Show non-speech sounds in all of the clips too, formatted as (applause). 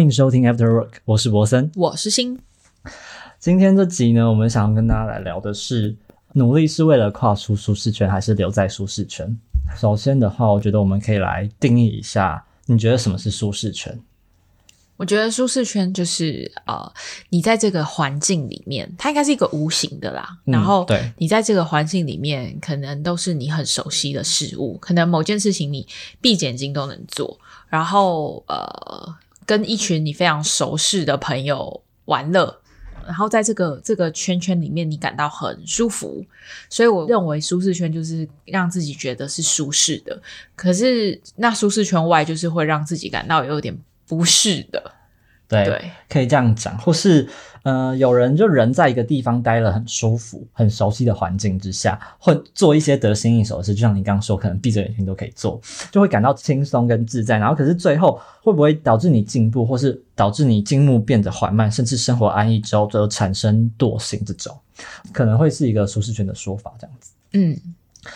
欢迎收听 After Work，我是博森，我是新。今天这集呢，我们想要跟大家来聊的是，努力是为了跨出舒适圈，还是留在舒适圈？首先的话，我觉得我们可以来定义一下，你觉得什么是舒适圈？我觉得舒适圈就是呃，你在这个环境里面，它应该是一个无形的啦。然后，对你在这个环境里面，可能都是你很熟悉的事物，可能某件事情你闭眼睛都能做。然后，呃，跟一群你非常熟识的朋友玩乐，然后在这个这个圈圈里面，你感到很舒服。所以，我认为舒适圈就是让自己觉得是舒适的。可是，那舒适圈外就是会让自己感到有点。不适的，对，可以这样讲，或是呃，有人就人在一个地方待了很舒服、很熟悉的环境之下，会做一些得心应手的事，就像你刚刚说，可能闭着眼睛都可以做，就会感到轻松跟自在。然后，可是最后会不会导致你进步，或是导致你进步变得缓慢，甚至生活安逸之后最后产生惰性？这种可能会是一个舒适圈的说法，这样子。嗯。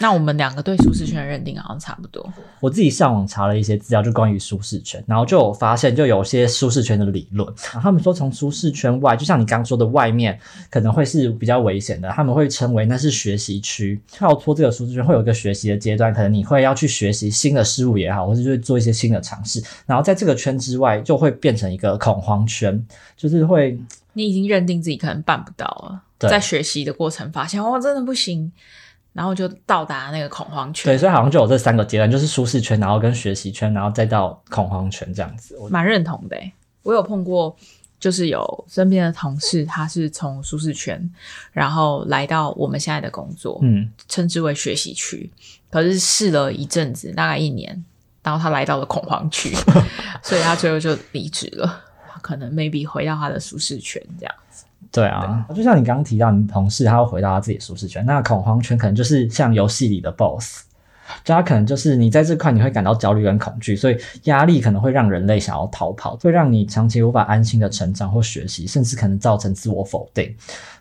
那我们两个对舒适圈的认定好像差不多。我自己上网查了一些资料，就关于舒适圈，然后就有发现，就有些舒适圈的理论，他们说从舒适圈外，就像你刚说的，外面可能会是比较危险的，他们会称为那是学习区。跳脱这个舒适圈，会有一个学习的阶段，可能你会要去学习新的事物也好，或者就是做一些新的尝试。然后在这个圈之外，就会变成一个恐慌圈，就是会你已经认定自己可能办不到了，在学习的过程发现哇，真的不行。然后就到达那个恐慌圈。对，所以好像就有这三个阶段，就是舒适圈，然后跟学习圈，然后再到恐慌圈这样子。蛮认同的，我有碰过，就是有身边的同事，他是从舒适圈，然后来到我们现在的工作，嗯，称之为学习区。可是试了一阵子，大概一年，然后他来到了恐慌区，(laughs) 所以他最后就离职了。可能 maybe 回到他的舒适圈这样。对啊，就像你刚刚提到，你同事他会回到他自己舒适圈，那恐慌圈可能就是像游戏里的 BOSS，就他可能就是你在这块你会感到焦虑跟恐惧，所以压力可能会让人类想要逃跑，会让你长期无法安心的成长或学习，甚至可能造成自我否定。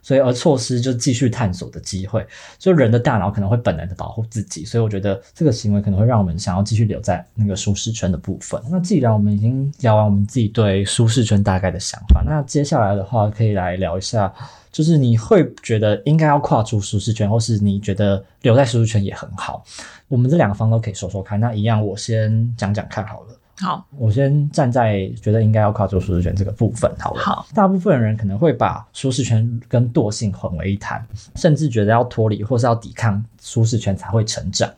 所以而错失就继续探索的机会，就人的大脑可能会本能的保护自己，所以我觉得这个行为可能会让我们想要继续留在那个舒适圈的部分。那既然我们已经聊完我们自己对舒适圈大概的想法，那接下来的话可以来聊一下，就是你会觉得应该要跨出舒适圈，或是你觉得留在舒适圈也很好。我们这两个方都可以说说看。那一样，我先讲讲看好了。好，我先站在觉得应该要跨出舒适圈这个部分好了。好，大部分人可能会把舒适圈跟惰性混为一谈，甚至觉得要脱离或是要抵抗舒适圈才会成长。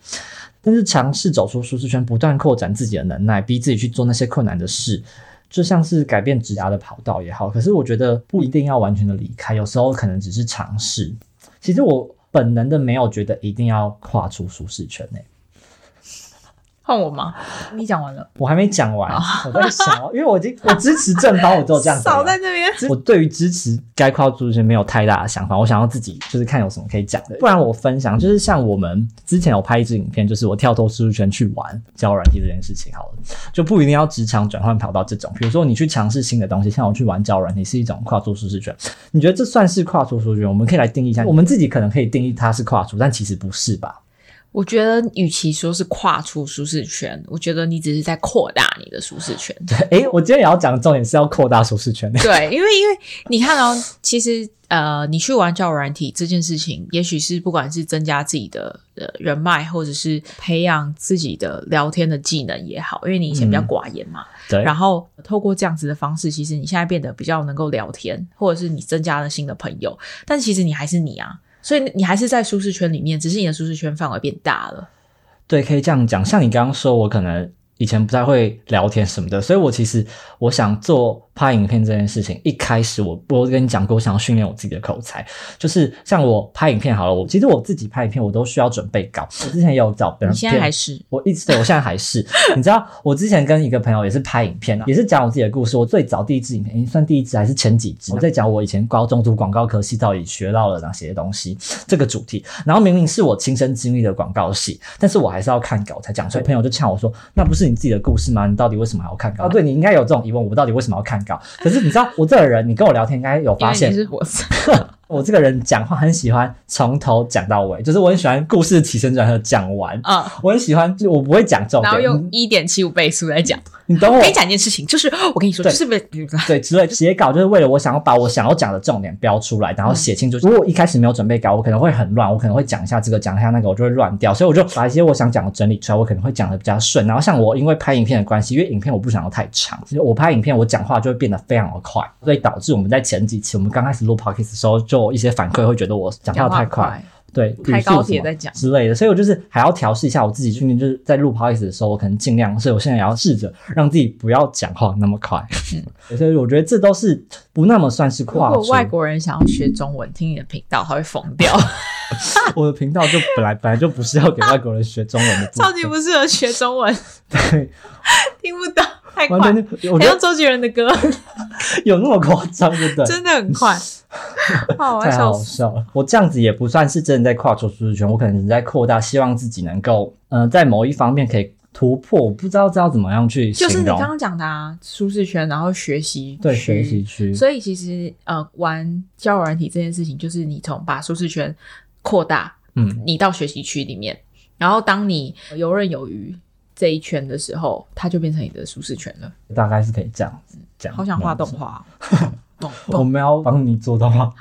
但是尝试走出舒适圈，不断扩展自己的能耐，逼自己去做那些困难的事，就像是改变职涯的跑道也好。可是我觉得不一定要完全的离开，有时候可能只是尝试。其实我本能的没有觉得一定要跨出舒适圈内。换我吗？你讲完了，我还没讲完。我在想，(laughs) 因为我已经我支持正方，我就这样。少在这边。我对于支持该跨出舒适圈没有太大的想法，我想要自己就是看有什么可以讲的。不然我分享，就是像我们之前有拍一支影片，就是我跳脱舒适圈去玩交友软体这件事情。好了，就不一定要职场转换跑道这种。比如说你去尝试新的东西，像我去玩交友软体是一种跨出舒适圈。你觉得这算是跨出舒适圈？我们可以来定义一下，我们自己可能可以定义它是跨出，但其实不是吧？我觉得，与其说是跨出舒适圈，我觉得你只是在扩大你的舒适圈。对，(laughs) 诶，我今天也要讲的重点是要扩大舒适圈。(laughs) 对，因为因为你看哦，其实呃，你去玩交友软体这件事情，也许是不管是增加自己的呃人脉，或者是培养自己的聊天的技能也好，因为你以前比较寡言嘛。对。然后透过这样子的方式，其实你现在变得比较能够聊天，或者是你增加了新的朋友，但其实你还是你啊。所以你还是在舒适圈里面，只是你的舒适圈范围变大了。对，可以这样讲。像你刚刚说，我可能。以前不太会聊天什么的，所以我其实我想做拍影片这件事情。一开始我我跟你讲过，我想要训练我自己的口才，就是像我拍影片好了，我其实我自己拍影片我都需要准备稿。我之前也有找别人，你现在还是？我一直对我现在还是。你知道，我之前跟一个朋友也是拍影片啊，也是讲我自己的故事。我最早第一支影片，算第一支还是前几支？我在讲我以前高中读广告科系到底学到了哪些东西这个主题。然后明明是我亲身经历的广告系，但是我还是要看稿才讲。所以朋友就呛我说：“那不是。”你自己的故事吗？你到底为什么还要看稿？哦，对你应该有这种疑问，我到底为什么要看稿？可是你知道，我这个人，你跟我聊天应该有发现，(laughs) 我这个人讲话很喜欢从头讲到尾，就是我很喜欢故事起承转合讲完。啊、我很喜欢，就我不会讲重然后点，用一点七五倍速来讲。你懂我我跟你讲一件事情，就是我跟你说，对就是被 (laughs) 对之类。写稿就是为了我想要把我想要讲的重点标出来，然后写清楚。如果我一开始没有准备稿，我可能会很乱，我可能会讲一下这个，讲一下那个，我就会乱掉。所以我就把一些我想讲的整理出来，我可能会讲的比较顺。然后像我因为拍影片的关系，因为影片我不想要太长，所以我拍影片我讲话就会变得非常的快，所以导致我们在前几期我们刚开始录 podcast 的时候，就有一些反馈会觉得我讲话太快。，对，开高铁在讲之类的，所以我就是还要调试一下我自己，训练就是在录 podcast 的时候，我可能尽量，所以我现在也要试着让自己不要讲话那么快。嗯，(laughs) 所以我觉得这都是不那么算是如跨出。果外国人想要学中文，听你的频道，他会疯掉，我的频道就本来本来就不是要给外国人学中文的，(laughs) 超级不适合学中文，(laughs) 对，听不到，太快完，全就我觉得很像周杰伦的歌，(laughs) 有那么夸张，对不对？真的很快。(laughs) 太。好笑了！我这样子也不算是真的在跨出舒适圈，我可能是在扩大，希望自己能够，呃，在某一方面可以突破。我不知道知道怎么样去，就是你刚刚讲的啊，舒适圈，然后学习对区学习区，所以其实呃，玩交友软体这件事情，就是你从把舒适圈扩大，嗯，你到学习区里面，然后当你游刃有余这一圈的时候，它就变成你的舒适圈了。大概是可以这样子讲。好想画动画、哦，(laughs) 我动。们要帮你做到吗？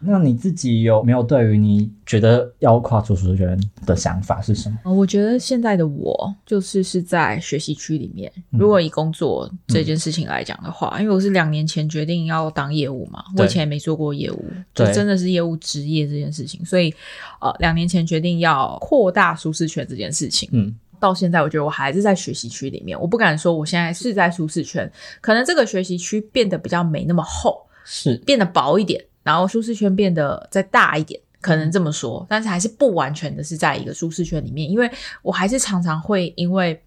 那你自己有没有对于你觉得要跨出舒适圈的想法是什么？呃我觉得现在的我就是是在学习区里面。嗯如果以工作这件事情来讲的话，因为我是两年前决定要当业务嘛，我以前也没做过业务，就真的是业务职业这件事情，所以呃，两年前决定要扩大舒适圈这件事情。嗯，到现在，我觉得我还是在学习区里面，我不敢说我现在是在舒适圈，可能这个学习区变得比较没那么厚，是。变得薄一点，然后舒适圈变得再大一点，可能这么说，但是还是不完全的是在一个舒适圈里面，因为我还是常常会因为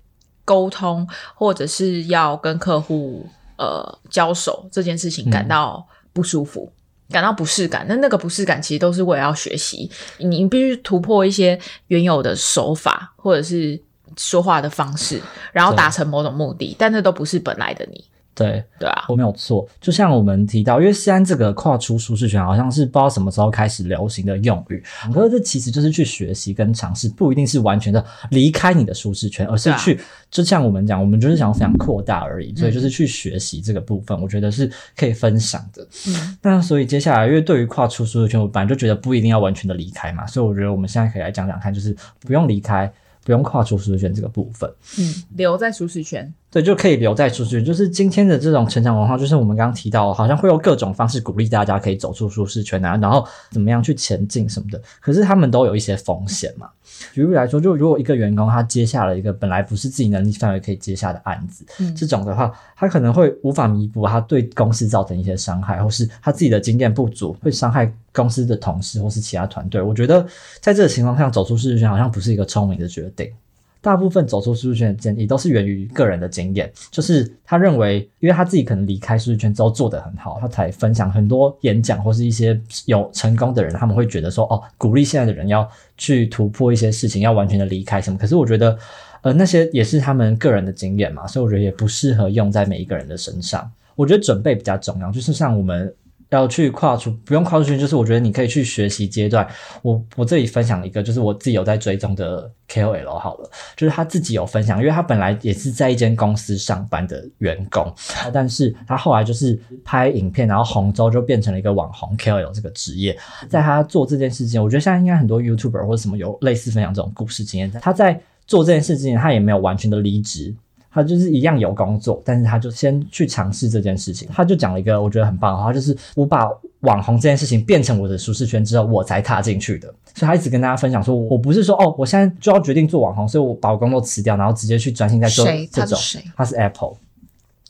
沟通或者是要跟客户呃交手这件事情感到不舒服。感到不适感，那那个不适感其实都是为了要学习，你必须突破一些原有的手法或者是说话的方式，然后达成某种目的，但那都不是本来的你，对，对啊，我没有错。就像我们提到，因为现在这个跨出舒适圈好像是不知道什么时候开始流行的用语，可是这其实就是去学习跟尝试，不一定是完全的离开你的舒适圈，而是去，就像我们讲，我们就是想要分享扩大而已，所以就是去学习这个部分，我觉得是可以分享的。嗯，那所以接下来，因为对于跨出舒适圈，我本来就觉得不一定要完全的离开嘛，所以我觉得我们现在可以来讲讲看，就是不用离开，不用跨出舒适圈这个部分。嗯，留在舒适圈，对，就可以留在舒适圈。就是今天的这种成长文化，就是我们刚刚提到，好像会用各种方式鼓励大家可以走出舒适圈啊，然后怎么样去前进什么的。可是他们都有一些风险嘛。举例来说，就如果一个员工他接下了一个本来不是自己能力范围可以接下的案子，嗯这种的话，他可能会无法弥补他对公司造成一些伤害，或是他自己的经验不足，会伤害公司的同事或是其他团队。我觉得在这个情况下，走出舒适圈好像不是一个聪明的决定。大部分走出舒适圈的建议都是源于个人的经验，就是他认为，因为他自己可能离开舒适圈之后做得很好，他才分享很多演讲或是一些有成功的人，他们会觉得说，哦，鼓励现在的人要去突破一些事情，要完全的离开什么。可是我觉得，呃，那些也是他们个人的经验嘛，所以我觉得也不适合用在每一个人的身上。我觉得准备比较重要，就是像我们要去跨出，不用跨出去，就是我觉得你可以去学习阶段。我我这里分享一个，就是我自己有在追踪的 KOL 好了，就是他自己有分享，因为他本来也是在一间公司上班的员工，(laughs) 但是他后来就是拍影片，然后红之后就变成了一个网红 KOL 这个职业。在他做这件事情，我觉得现在应该很多 YouTuber 或者什么有类似分享这种故事经验。他在做这件事之前，他也没有完全的离职，他就是一样有工作，但是他就先去尝试这件事情。他就讲了一个我觉得很棒的话，就是我把网红这件事情变成我的舒适圈之后，我才踏进去的。所以他一直跟大家分享说，我不是说哦，我现在就要决定做网红，所以我把我工作辞掉，然后直接去专心在做谁这种。他是谁他是 Apple，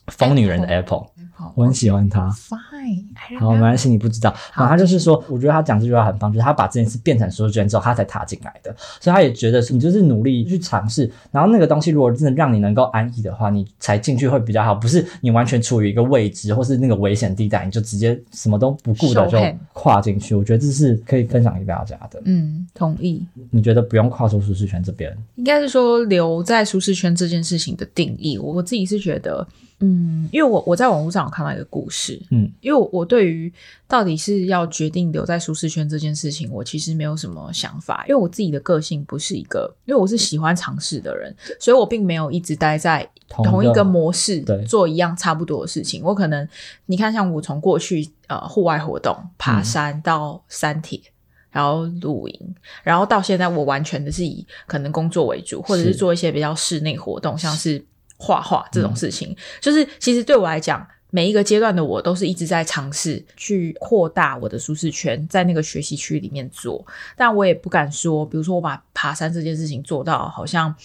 疯女人的 Apple，好我很喜欢他。Fine，好，没关系，你不知道。然后他就是说，我觉得他讲这句话很棒，就是他把这件事变成舒适圈之后，他才踏进来的。所以他也觉得你就是努力去尝试，然后那个东西如果真的让你能够安逸的话，你才进去会比较好。不是你完全处于一个未知或是那个危险地带，你就直接什么都不顾的就跨进去。我觉得这是可以分享给大家的。嗯，同意。你觉得不用跨出舒适圈这边？应该是说留在舒适圈这件事情的定义，我自己是觉得，嗯，因为我我在网络上有看到一个故事，嗯，因为我我对于到底是要决定留在舒适圈这件事情，我其实没有什么想法，因为我自己的个性不是一个，因为我是喜欢尝试的人，所以我并没有一直待在同一个模式对做一样差不多的事情。我可能你看，像我从过去呃户外活动、爬嗯山到山铁。然后露营，然后到现在我完全的是以可能工作为主，或者是是做一些比较室内活动，像是画画这种事情。就是其实对我来讲，每一个阶段的我都是一直在尝试去扩大我的舒适圈，在那个学习区里面做。但我也不敢说，比如说我把爬山这件事情做到好像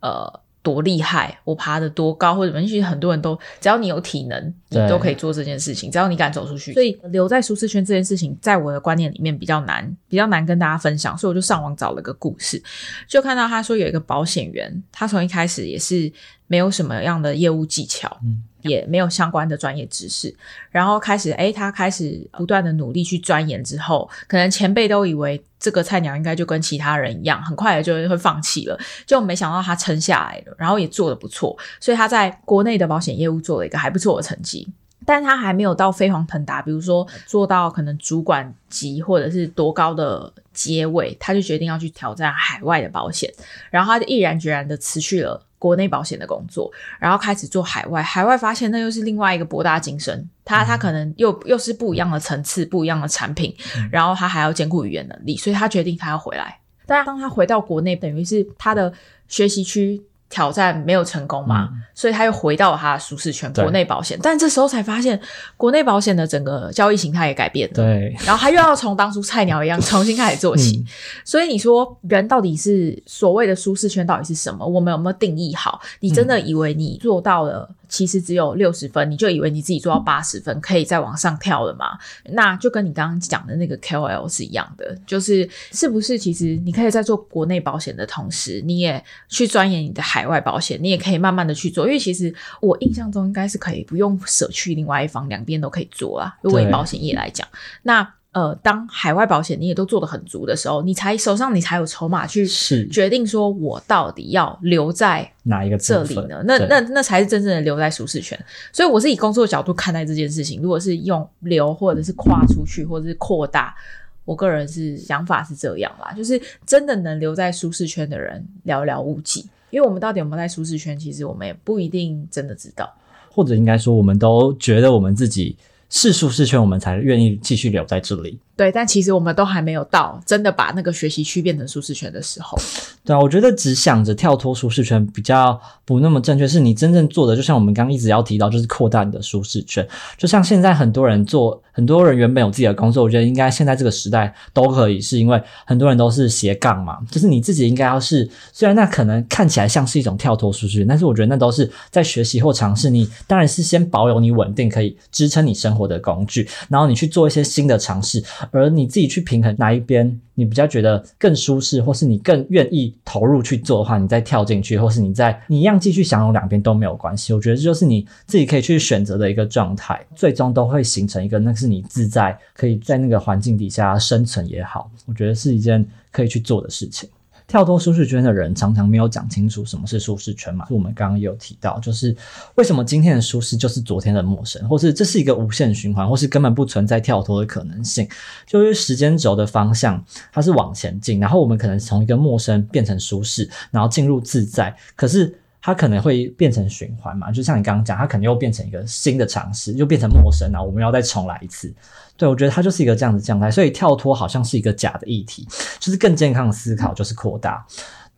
呃。多厉害！我爬得多高，或者什么？其实很多人都，只要你有体能，都可以做这件事情。只要你敢走出去，所以留在舒适圈这件事情，在我的观念里面比较难，比较难跟大家分享。所以我就上网找了个故事，就看到他说有一个保险员，他从一开始也是没有什么样的业务技巧，嗯也没有相关的专业知识，然后开始，诶，他开始不断的努力去钻研之后，可能前辈都以为这个菜鸟应该就跟其他人一样，很快的就会放弃了，就没想到他撑下来了，然后也做得不错，所以他在国内的保险业务做了一个还不错的成绩。但他还没有到飞黄腾达，比如说做到可能主管级或者是多高的阶位，他就决定要去挑战海外的保险，然后他就毅然决然的辞去了国内保险的工作，然后开始做海外。海外发现那又是另外一个博大精深，他他可能又又是不一样的层次、不一样的产品，然后他还要兼顾语言能力，所以他决定他要回来。但当他回到国内，等于是他的学习区挑战没有成功嘛，所以他又回到了他的舒适圈，对国内保险。但这时候才发现，国内保险的整个交易形态也改变了。对，然后他又要从当初菜鸟一样重新开始做起，嗯所以你说人到底是所谓的舒适圈到底是什么？我们有没有定义好？你真的以为你做到了，其实只有六十分，你就以为你自己做到八十分，可以再往上跳了吗？那就跟你刚刚讲的那个 KOL 是一样的，就是是不是其实你可以在做国内保险的同时，你也去钻研你的海外保险，你也可以慢慢的去做，因为其实我印象中应该是可以不用舍去另外一方，两边都可以做啊。如果以保险业来讲，那呃，当海外保险你也都做得很足的时候，你才手上你才有筹码去决定说我到底要留在哪一个这里呢？那那那才是真正的留在舒适圈。所以我是以工作角度看待这件事情。如果是用留或者是跨出去或者是扩大，我个人是想法是这样啦，就是真的能留在舒适圈的人寥寥无几。因为我们到底有没有在舒适圈，其实我们也不一定真的知道。或者应该说，我们都觉得我们自己是舒适圈，我们才愿意继续留在这里。对，但其实我们都还没有到真的把那个学习区变成舒适圈的时候。对啊，我觉得只想着跳脱舒适圈比较不那么正确。是你真正做的，就像我们刚刚一直要提到，就是扩大你的舒适圈。就像现在很多人做，很多人原本有自己的工作，我觉得应该现在这个时代都可以，是因为很多人都是斜杠嘛。就是你自己应该要是，虽然那可能看起来像是一种跳脱舒适圈，但是我觉得那都是在学习或尝试。你当然是先保有你稳定可以支撑你生活的工具，然后你去做一些新的尝试，而你自己去平衡哪一边你比较觉得更舒适，或是你更愿意投入去做的话，你再跳进去，或是你在你一样继续享有两边都没有关系。我觉得这就是你自己可以去选择的一个状态，最终都会形成一个那是你自在可以在那个环境底下生存也好，我觉得是一件可以去做的事情。跳脱舒适圈的人常常没有讲清楚什么是舒适圈嘛，我们刚刚也有提到，就是为什么今天的舒适就是昨天的陌生，或是这是一个无限循环，或是根本不存在跳脱的可能性，就是时间轴的方向它是往前进，然后我们可能从一个陌生变成舒适，然后进入自在，可是。它可能会变成循环嘛，就像你刚刚讲，它可能又变成一个新的尝试，又变成陌生，然后我们要再重来一次。对我觉得它就是一个这样的状态，所以跳脱好像是一个假的议题，就是更健康的思考就是扩大。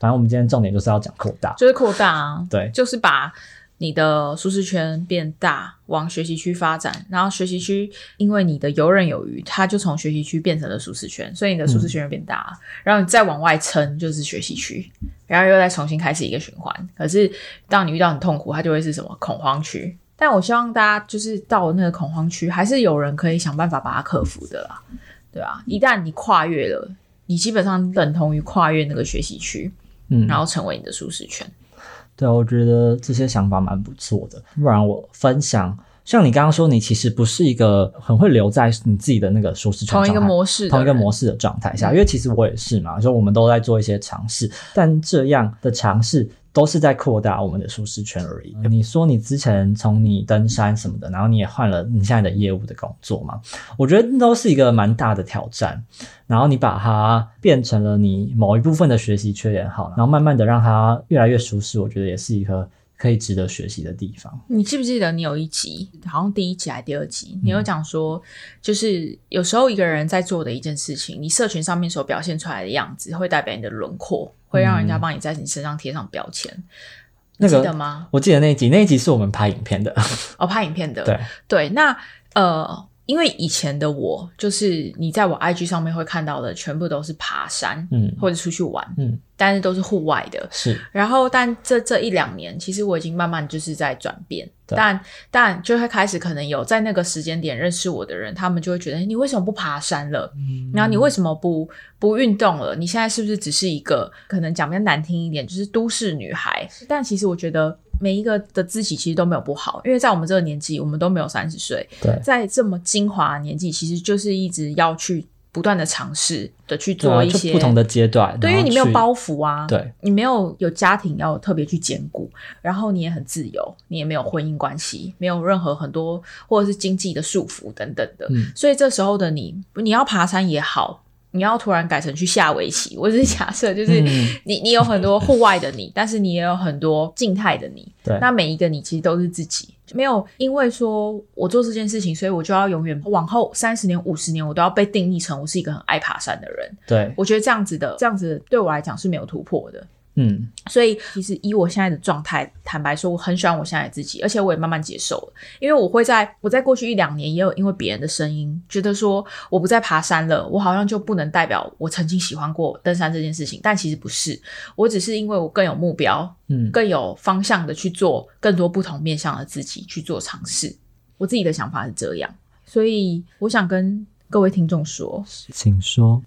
反正我们今天重点就是要讲扩大，就是扩大啊，对就是把你的舒适圈变大，往学习区发展，然后学习区因为你的游刃有余，它就从学习区变成了舒适圈，所以你的舒适圈就变大了，然后你再往外撑就是学习区，然后又再重新开始一个循环。可是当你遇到很痛苦，它就会是什么？恐慌区。但我希望大家就是到了那个恐慌区，还是有人可以想办法把它克服的啦，对吧、一旦你跨越了，你基本上等同于跨越那个学习区，嗯，然后成为你的舒适圈。对，我觉得这些想法蛮不错的。不然我分享，像你刚刚说，你其实不是一个很会留在你自己的那个舒适圈同一个模式同一个模式的状态下，因为其实我也是嘛，就我们都在做一些尝试，但这样的尝试都是在扩大我们的舒适圈而已。你说你之前从你登山什么的，然后你也换了你现在的业务的工作嘛？我觉得都是一个蛮大的挑战。然后你把它变成了你某一部分的学习缺点好，然后慢慢的让它越来越舒适，我觉得也是一个可以值得学习的地方。你记不记得你有一集，好像第一集还是第二集，你有讲说，就是有时候一个人在做的一件事情，你社群上面所表现出来的样子，会代表你的轮廓，会让人家帮你在你身上贴上标签。那个记得吗？我记得那一集，那一集是我们拍影片的。(laughs) 哦，拍影片的。对对，那呃。因为以前的我，就是你在我 IG 上面会看到的，全部都是爬山，嗯，或者出去玩，嗯，但是都是户外的。是，然后，但这这一两年，其实我已经慢慢就是在转变，但但就会开始可能有在那个时间点认识我的人，他们就会觉得，你为什么不爬山了？嗯然后你为什么不不运动了？你现在是不是只是一个可能讲比较难听一点，就是都市女孩？但其实我觉得每一个的自己其实都没有不好，因为在我们这个年纪，我们都没有三十岁，对，在这么精华的年纪，其实就是一直要去不断的尝试的去做一些就不同的阶段，对，因为你没有包袱啊，对，你没有有家庭要特别去兼顾，然后你也很自由，你也没有婚姻关系，没有任何很多或者是经济的束缚等等的，嗯。所以这时候的你，你要爬山也好。你要突然改成去下围棋，我只是假设，就是嗯你你有很多户外的你，但是你也有很多静态的你。对那每一个你其实都是自己，没有因为说我做这件事情，所以我就要永远往后三十年、五十年，我都要被定义成我是一个很爱爬山的人。对，我觉得这样子的，这样子对我来讲是没有突破的。嗯，所以其实以我现在的状态，坦白说，我很喜欢我现在的自己，而且我也慢慢接受了。因为我会在我在过去一两年，也有因为别人的声音，觉得说我不再爬山了，我好像就不能代表我曾经喜欢过登山这件事情。但其实不是，我只是因为我更有目标，嗯更有方向的去做更多不同面向的自己去做尝试。我自己的想法是这样，所以我想跟各位听众说，请说。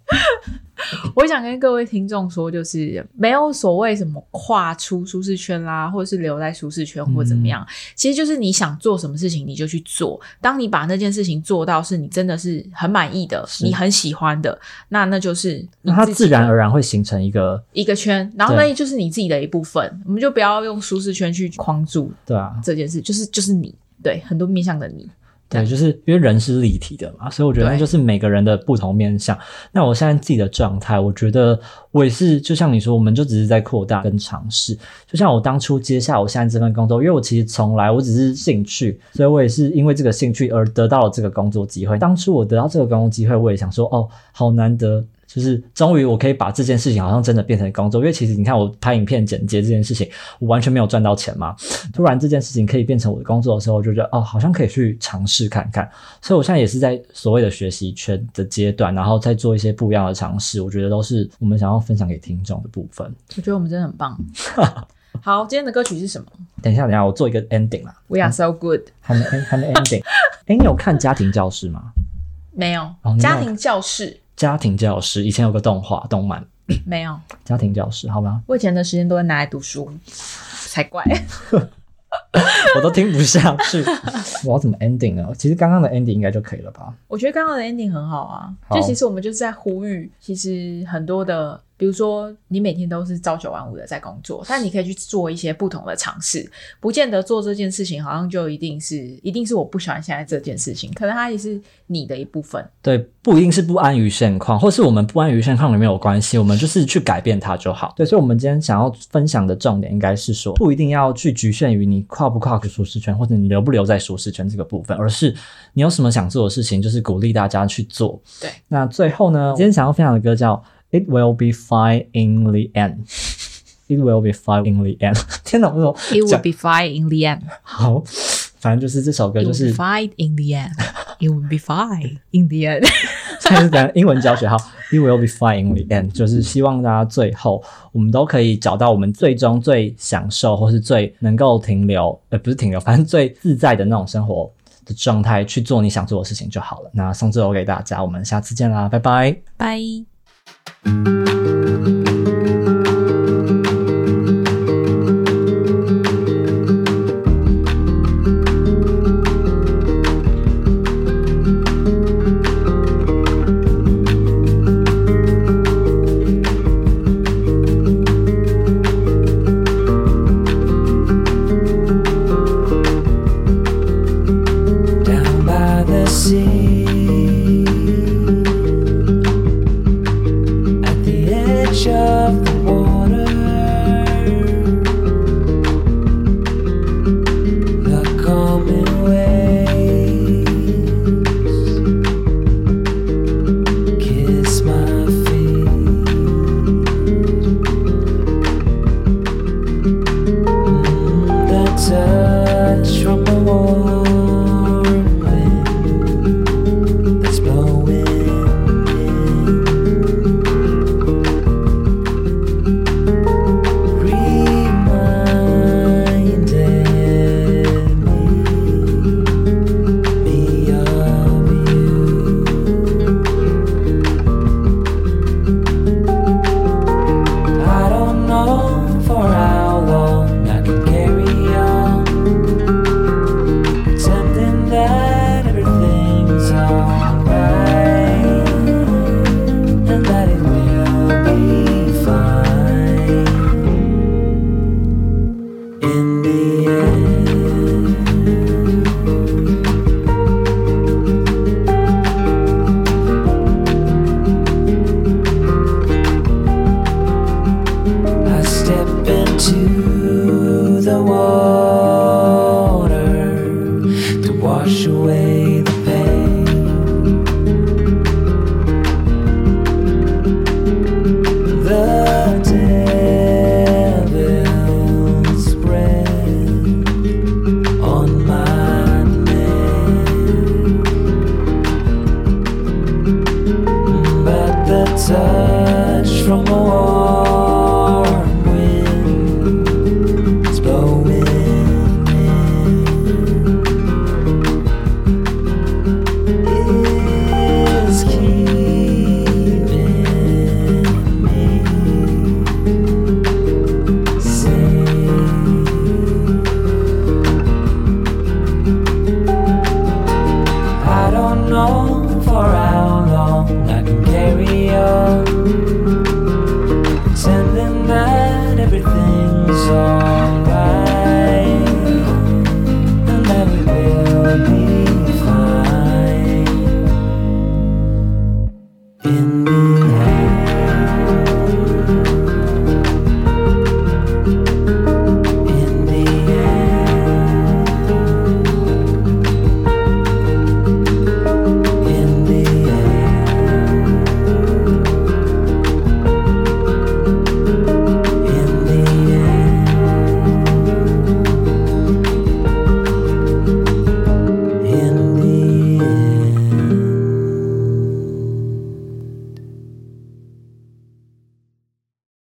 (laughs) 我想跟各位听众说，就是没有所谓什么跨出舒适圈啦，或者是留在舒适圈或怎么样，其实就是你想做什么事情你就去做。当你把那件事情做到是你真的是很满意的，你很喜欢的，那那就是那它自然而然会形成一个，一个圈，然后对那就是你自己的一部分。我们就不要用舒适圈去框住对啊，这件事，就是就是你对很多面向的你。对，就是因为人是立体的嘛，所以我觉得那就是每个人的不同面向。那我现在自己的状态，我觉得我也是，就像你说，我们就只是在扩大跟尝试。就像我当初接下我现在这份工作，因为我其实从来我只是兴趣，所以我也是因为这个兴趣而得到了这个工作机会。当初我得到这个工作机会，我也想说，哦，好难得。就是终于我可以把这件事情好像真的变成工作，因为其实你看我拍影片剪接这件事情，我完全没有赚到钱嘛。突然这件事情可以变成我的工作的时候，我就觉得哦，好像可以去尝试看看。所以我现在也是在所谓的学习圈的阶段，然后再做一些不一样的尝试。我觉得都是我们想要分享给听众的部分。我觉得我们真的很棒。(laughs) 好，今天的歌曲是什么等一下，等一下，我做一个 ending 啦，？We are so good。还没还没 ending。(laughs) 哎，你有看家庭教室吗？没有家庭教室，家庭教师以前有个动画动漫，没有。(coughs) 家庭教师，好吗？我以前的时间都会拿来读书，才怪。(laughs) 我都听不下去，(laughs) 我要怎么 ending 呢？其实刚刚的 ending 应该就可以了吧？我觉得刚刚的 ending 很好啊，好就其实我们就是在呼吁，其实很多的，比如说你每天都是朝九晚五的在工作，但你可以去做一些不同的尝试，不见得做这件事情好像就一定是一定是我不喜欢现在这件事情，可能它也是你的一部分。对，不一定是不安于现况，或是我们不安于现况也没有关系，我们就是去改变它就好。对，所以，我们今天想要分享的重点应该是说，不一定要去局限于你跨不跨出舒适圈，或者你留不留在舒适圈这个部分，而是你有什么想做的事情，就是鼓励大家去做。对，那最后呢，今天想要分享的歌叫《It Will Be Fine in the End》。It will be fine in the end。天哪，我说 It will be fine in the end. 好，反正就是这首歌 It 就是 fine in the end. It will be fine in the end. 现在是讲英文教学，好，You will be fine in the end，就是希望大家最后我们都可以找到我们最终最享受或是最能够停留，呃，不是停留，反正最自在的那种生活的状态去做你想做的事情就好了。那送这首给大家，我们下次见啦，拜拜拜。Thank you.